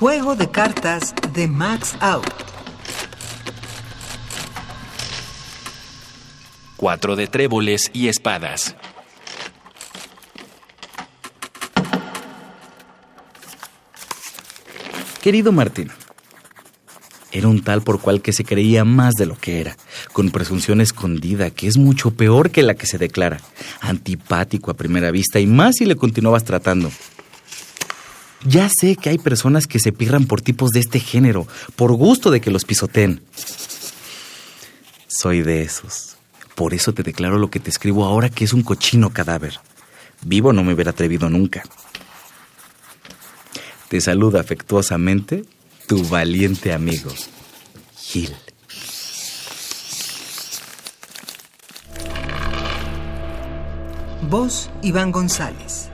Juego de cartas de Max Out. Cuatro de tréboles y espadas. Querido Martín, era un tal por cual que se creía más de lo que era, con presunción escondida, que es mucho peor que la que se declara, antipático a primera vista y más si le continuabas tratando. Ya sé que hay personas que se pirran por tipos de este género, por gusto de que los pisoteen. Soy de esos. Por eso te declaro lo que te escribo ahora que es un cochino cadáver. Vivo no me hubiera atrevido nunca. Te saluda afectuosamente tu valiente amigo, Gil. Voz Iván González.